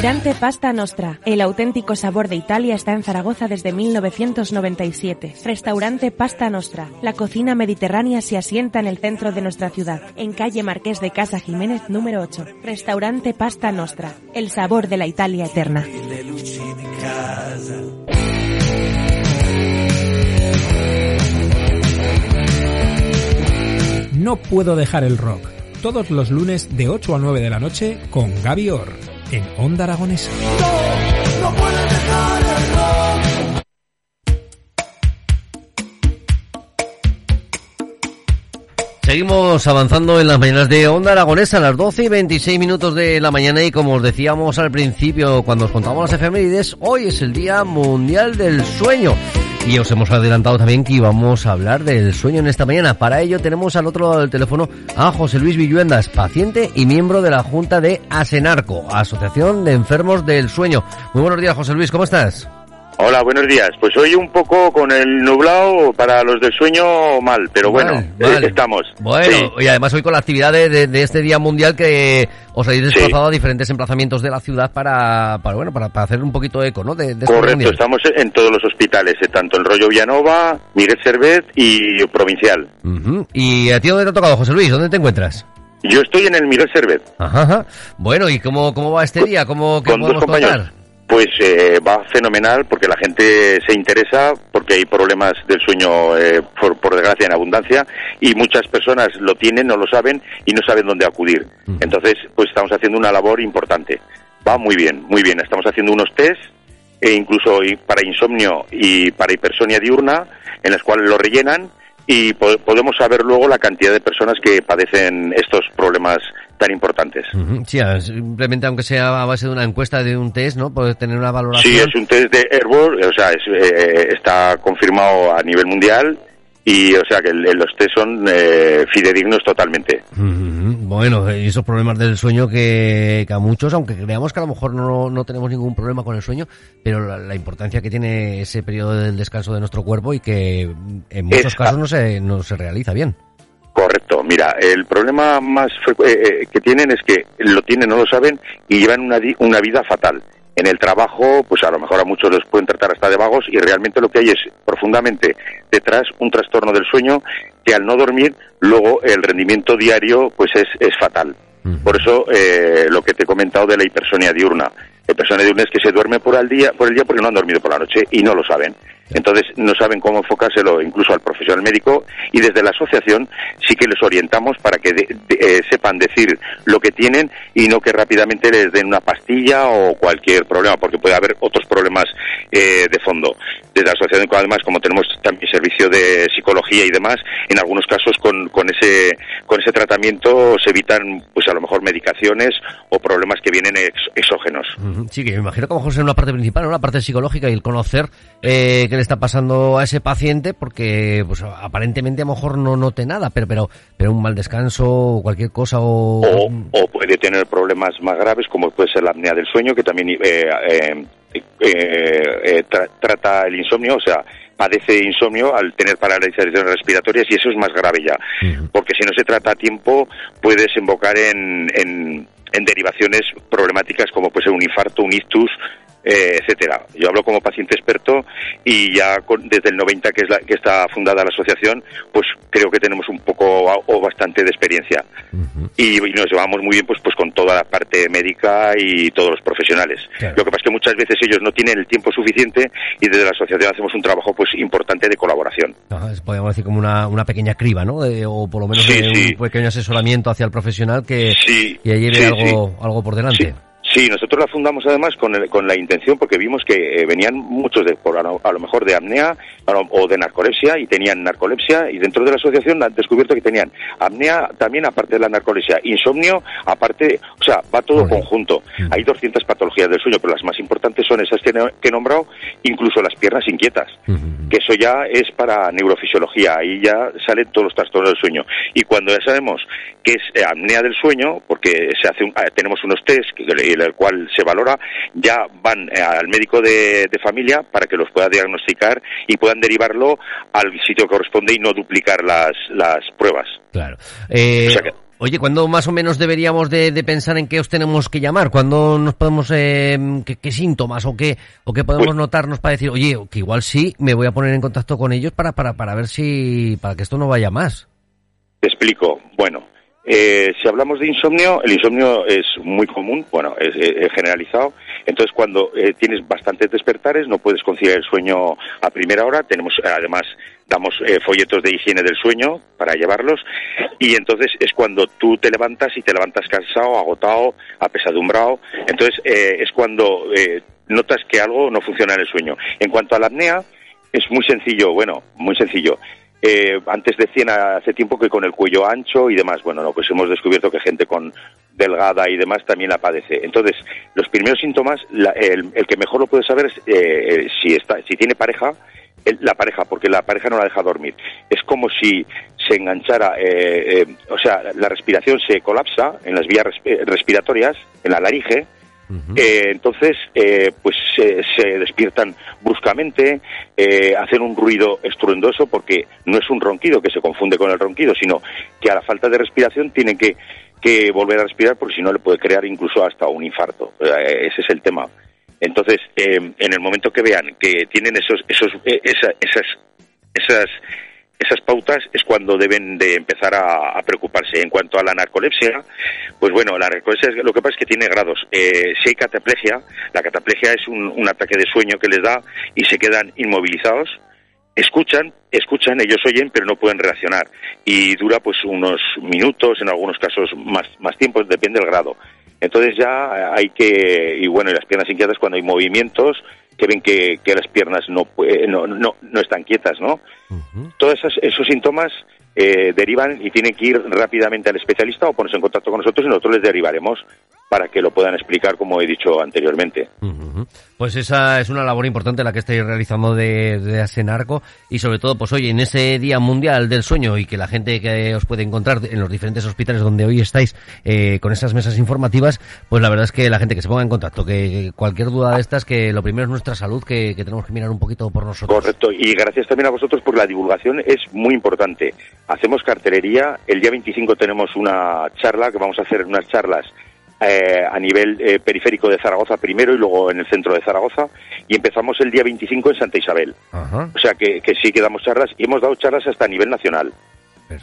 Restaurante Pasta Nostra. El auténtico sabor de Italia está en Zaragoza desde 1997. Restaurante Pasta Nostra. La cocina mediterránea se asienta en el centro de nuestra ciudad, en calle Marqués de Casa Jiménez número 8. Restaurante Pasta Nostra. El sabor de la Italia eterna. No puedo dejar el rock. Todos los lunes de 8 a 9 de la noche con Gaby Orr en Onda Aragonesa. Seguimos avanzando en las mañanas de Onda Aragonesa a las 12 y 26 minutos de la mañana y como os decíamos al principio cuando os contamos las efemérides, hoy es el Día Mundial del Sueño. Y os hemos adelantado también que íbamos a hablar del sueño en esta mañana. Para ello tenemos al otro lado del teléfono a José Luis Villuendas, paciente y miembro de la Junta de Asenarco, Asociación de Enfermos del Sueño. Muy buenos días, José Luis, ¿cómo estás? Hola, buenos días. Pues hoy un poco con el nublado para los del sueño mal, pero bueno, Vale, eh, estamos. Bueno, Sí. y además hoy con la actividad de, de- de este Día Mundial que os habéis desplazado a diferentes emplazamientos de la ciudad para, para bueno, para, para hacer un poquito de eco, ¿no? De, este Correcto, estamos en todos los hospitales, eh, tanto en Rollo Villanova, Miguel Servet y Provincial. Ujú. ¿Y a ti dónde te ha tocado, José Luis? ¿Dónde te encuentras? Yo estoy en el Miguel Servet. Ajá, ajá. Bueno, ¿y cómo, cómo va este día? ¿Cómo qué con dos podemos compañeros. contar? Pues eh, va fenomenal porque la gente se interesa porque hay problemas del sueño, eh, por, por desgracia, en abundancia y muchas personas lo tienen, no lo saben y no saben dónde acudir. Entonces, pues estamos haciendo una labor importante. Va muy bien, muy bien. Estamos haciendo unos test, e incluso para insomnio y para hipersonia diurna, en las cuales lo rellenan y po- podemos saber luego la cantidad de personas que padecen estos problemas tan importantes. Sí, simplemente aunque sea a base de una encuesta, de un test, ¿no? Poder tener una valoración. Sí, es un test de Airborne, o sea, es, eh, está confirmado a nivel mundial y, o sea, que el- los test son eh, fidedignos totalmente. Ujú. Bueno, y esos problemas del sueño que, que a muchos, aunque creamos que a lo mejor no, no tenemos ningún problema con el sueño, pero la, la importancia que tiene ese periodo del descanso de nuestro cuerpo y que en muchos casos no se, no se realiza bien. Correcto. Mira, el problema más eh, eh, que tienen es que lo tienen, no lo saben y llevan una, una vida fatal. En el trabajo, pues a lo mejor a muchos los pueden tratar hasta de vagos y realmente lo que hay es profundamente detrás un trastorno del sueño que al no dormir luego el rendimiento diario pues es, es fatal. Por eso eh, lo que te he comentado de la hipersonia diurna. La hipersonia diurna es que se duerme por el día, por el día porque no han dormido por la noche y no lo saben. Entonces no saben cómo enfocárselo incluso al profesional médico y desde la asociación sí que les orientamos para que de- eh, sepan decir lo que tienen y no que rápidamente les den una pastilla o cualquier problema porque puede haber otros problemas eh, de fondo. Desde la asociación además como tenemos también servicio de psicología y demás, en algunos casos con, con ese con ese tratamiento se evitan pues a lo mejor medicaciones o problemas que vienen ex- exógenos. Sí, que me imagino que a lo una parte principal, ¿no? parte psicológica y el conocer eh, qué le está pasando a ese paciente, porque pues aparentemente a lo mejor no note nada, pero pero pero un mal descanso o cualquier cosa o... o, o puede tener problemas más graves como puede ser la apnea del sueño que también eh, eh, eh, eh, tra- trata el insomnio o sea padece insomnio al tener paralizaciones respiratorias y eso es más grave ya. Porque si no se trata a tiempo puede desembocar en, en, en derivaciones problemáticas como puede ser un infarto un ictus eh, etcétera. Yo hablo como paciente experto y ya con- desde el 90 que es la, que está fundada la asociación, pues creo que tenemos un poco a- o bastante de experiencia y, y nos llevamos muy bien pues pues con toda la parte médica y todos los profesionales. Claro. Lo que pasa es que muchas veces ellos no tienen el tiempo suficiente y desde la asociación hacemos un trabajo pues importante de colaboración. Ajá, podríamos decir como una, una pequeña criba, ¿no? De- o por lo menos Sí, de sí. un pequeño asesoramiento hacia el profesional que, Sí, que lleve algo, algo por delante. Sí. Nosotros la fundamos además con, el- con la intención, porque vimos que eh, venían muchos, de, por a, lo, a lo mejor de apnea o de narcolepsia, y tenían narcolepsia, y dentro de la asociación han descubierto que tenían apnea también aparte de la narcolepsia, insomnio aparte, o sea, va todo conjunto. Hay 200 patologías del sueño, pero las más importantes son esas que, he- que he nombrado, incluso las piernas inquietas que eso ya es para neurofisiología, ahí ya salen todos los trastornos del sueño. Y cuando ya sabemos que es apnea del sueño, porque se hace un- eh, tenemos unos test que- el cual se valora, ya van eh, al médico de, de familia para que los pueda diagnosticar y puedan derivarlo al sitio que corresponde y no duplicar las, las pruebas. Claro. Eh, O sea que- Oye, ¿cuándo más o menos deberíamos de, pensar en qué os tenemos que llamar? ¿Cuándo nos podemos, eh, qué, síntomas o qué, o qué podemos pues notarnos para decir, oye, que igual sí, me voy a poner en contacto con ellos para, para, para ver si, para que esto no vaya más? Te explico. Bueno, eh, si hablamos de insomnio, el insomnio es muy común, bueno, es, generalizado. Entonces, cuando eh, tienes bastantes despertares, no puedes conciliar el sueño a primera hora. Tenemos, además, damos eh, folletos de higiene del sueño para llevarlos. Y entonces es cuando tú te levantas y te levantas cansado, agotado, apesadumbrado. Entonces, es cuando notas que algo no funciona en el sueño. En cuanto a la apnea, es muy sencillo, bueno, muy sencillo. Eh, antes decían hace tiempo que con el cuello ancho y demás. Bueno, no, pues hemos descubierto que gente con delgada y demás también la padece. Entonces, los primeros síntomas, el, que mejor lo puede saber es eh, si, está, si tiene pareja, la pareja, porque la pareja no la deja dormir. Es como si se enganchara, eh, o sea, la respiración se colapsa en las vías respiratorias, en la laringe, eh, entonces, eh, pues se despiertan bruscamente, eh, hacen un ruido estruendoso porque no es un ronquido que se confunde con el ronquido, sino que a la falta de respiración tienen que, que volver a respirar porque si no le puede crear incluso hasta un infarto. ese es el tema. Entonces, en el momento que vean que tienen esos, esos, esas, esas esas pautas es cuando deben de empezar a, preocuparse. En cuanto a la narcolepsia, pues bueno, la narcolepsia lo que pasa es que tiene grados. Eh, si hay cataplegia, la cataplegia es un, ataque de sueño que les da y se quedan inmovilizados. Escuchan, escuchan, ellos oyen, pero no pueden reaccionar. Y dura pues unos minutos, en algunos casos más, más tiempo, depende del grado. Entonces ya hay que, y bueno, y las piernas inquietas cuando hay movimientos, que ven que, que las piernas no, no, no, no están quietas, ¿no? Todos esos, esos síntomas eh, derivan y tienen que ir rápidamente al especialista o ponerse en contacto con nosotros y nosotros les derivaremos para que lo puedan explicar como he dicho anteriormente. Pues esa es una labor importante la que estáis realizando de, de Asenarco y sobre todo, pues hoy en ese Día Mundial del Sueño y que la gente que os puede encontrar en los diferentes hospitales donde hoy estáis eh, con esas mesas informativas, pues la verdad es que la gente que se ponga en contacto, que, cualquier duda de estas, que lo primero es nuestra salud, que, que tenemos que mirar un poquito por nosotros. Correcto, y gracias también a vosotros porque la divulgación es muy importante. Hacemos cartelería, el día 25 tenemos una charla, que vamos a hacer unas charlas eh, a nivel eh, periférico de Zaragoza primero y luego en el centro de Zaragoza y empezamos el día 25 en Santa Isabel. O sea que, que sí que damos charlas y hemos dado charlas hasta a nivel nacional.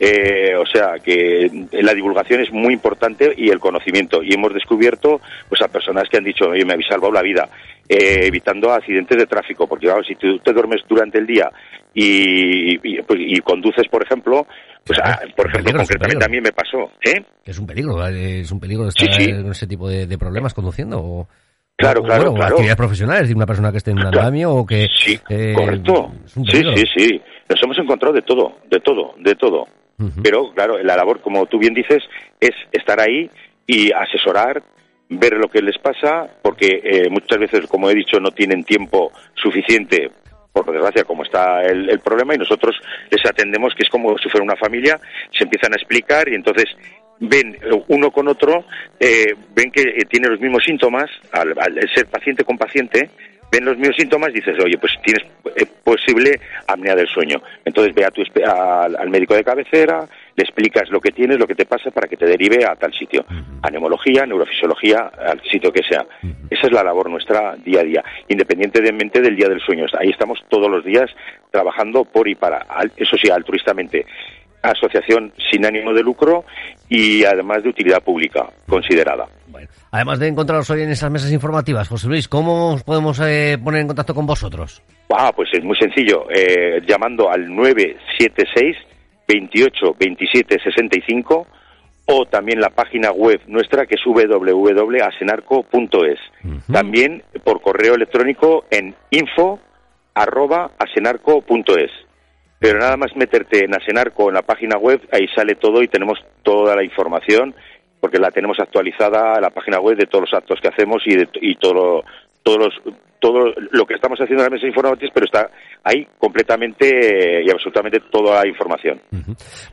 Eh, o sea que la divulgación es muy importante y el conocimiento. Y hemos descubierto pues a personas que han dicho, oye, me habéis salvado la vida, eh, evitando accidentes de tráfico. Porque claro, si tú te duermes durante el día y, y, pues, conduces, por ejemplo, pues ah, por ejemplo, concretamente a mí me pasó. ¿eh? Es un peligro, es un peligro estar con ese tipo de, problemas conduciendo. O... Claro, claro, claro. actividades profesionales, de una persona que esté en un andamio o que... Sí, correcto. Sí, sí, sí. Nos hemos encontrado de todo, de todo, de todo. Pero, claro, la labor, como tú bien dices, es estar ahí y asesorar, ver lo que les pasa, porque eh, muchas veces, como he dicho, no tienen tiempo suficiente, por desgracia, como está el, problema, y nosotros les atendemos, que es como si fuera una familia, se empiezan a explicar y entonces ven uno con otro, eh, ven que eh, tiene los mismos síntomas, al, ser paciente con paciente, ven los mismos síntomas, dices, oye, pues tienes eh, posible apnea del sueño. Entonces ve a tu, al, médico de cabecera, le explicas lo que tienes, lo que te pasa para que te derive a tal sitio. A neumología, neurofisiología, al sitio que sea. Esa es la labor nuestra día a día, independientemente del día del sueño. Ahí estamos todos los días trabajando por y para, eso sí, altruistamente asociación sin ánimo de lucro y además de utilidad pública considerada. Bueno, además de encontraros hoy en esas mesas informativas, José Luis, ¿cómo os podemos eh, poner en contacto con vosotros? Ah, pues es muy sencillo, eh, llamando al 976 28 27 65 o también la página web nuestra que es www.asenarco.es. También por correo electrónico en info arroba asenarco.es pero nada más meterte en Asenarco en la página web, ahí sale todo y tenemos toda la información, porque la tenemos actualizada la página web de todos los actos que hacemos y, de, y todo, todos los, todo lo que estamos haciendo en la mesa informativas, pero está ahí completamente y absolutamente toda la información.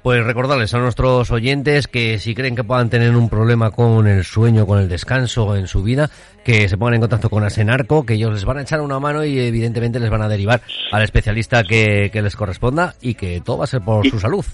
Pues recordarles a nuestros oyentes que si creen que puedan tener un problema con el sueño, con el descanso en su vida, que se pongan en contacto con Asenarco, que ellos les van a echar una mano y evidentemente les van a derivar al especialista que, les corresponda y que todo va a ser por su salud.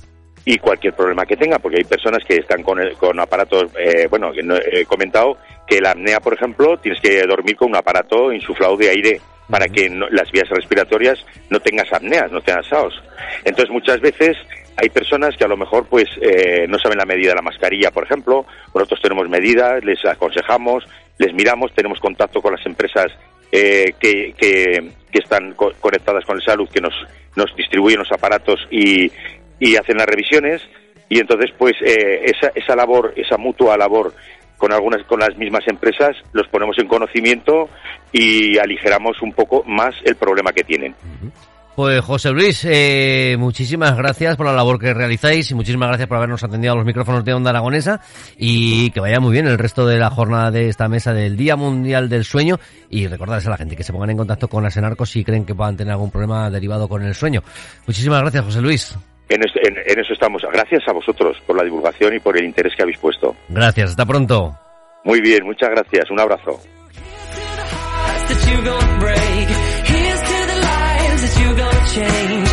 Y cualquier problema que tenga, porque hay personas que están con, con aparatos, eh, bueno, he comentado que la apnea, por ejemplo, tienes que dormir con un aparato insuflado de aire para que las vías respiratorias no tengas apneas, no tengas SAOS. Entonces, muchas veces hay personas que a lo mejor pues eh, no saben la medida de la mascarilla, por ejemplo. Nosotros tenemos medidas, les aconsejamos, les miramos, tenemos contacto con las empresas eh, que, que, están conectadas con el salud, que nos, nos distribuyen los aparatos y, y hacen las revisiones y entonces pues eh, esa, esa labor, esa mutua labor con algunas con las mismas empresas los ponemos en conocimiento y aligeramos un poco más el problema que tienen. Pues José Luis, eh, muchísimas gracias por la labor que realizáis y muchísimas gracias por habernos atendido a los micrófonos de Onda Aragonesa y que vaya muy bien el resto de la jornada de esta mesa del Día Mundial del Sueño y recordarles a la gente que se pongan en contacto con Asenarcos si creen que puedan tener algún problema derivado con el sueño. Muchísimas gracias José Luis. En, en, eso estamos. Gracias a vosotros por la divulgación y por el interés que habéis puesto. Gracias, hasta pronto. Muy bien, muchas gracias. Un abrazo. change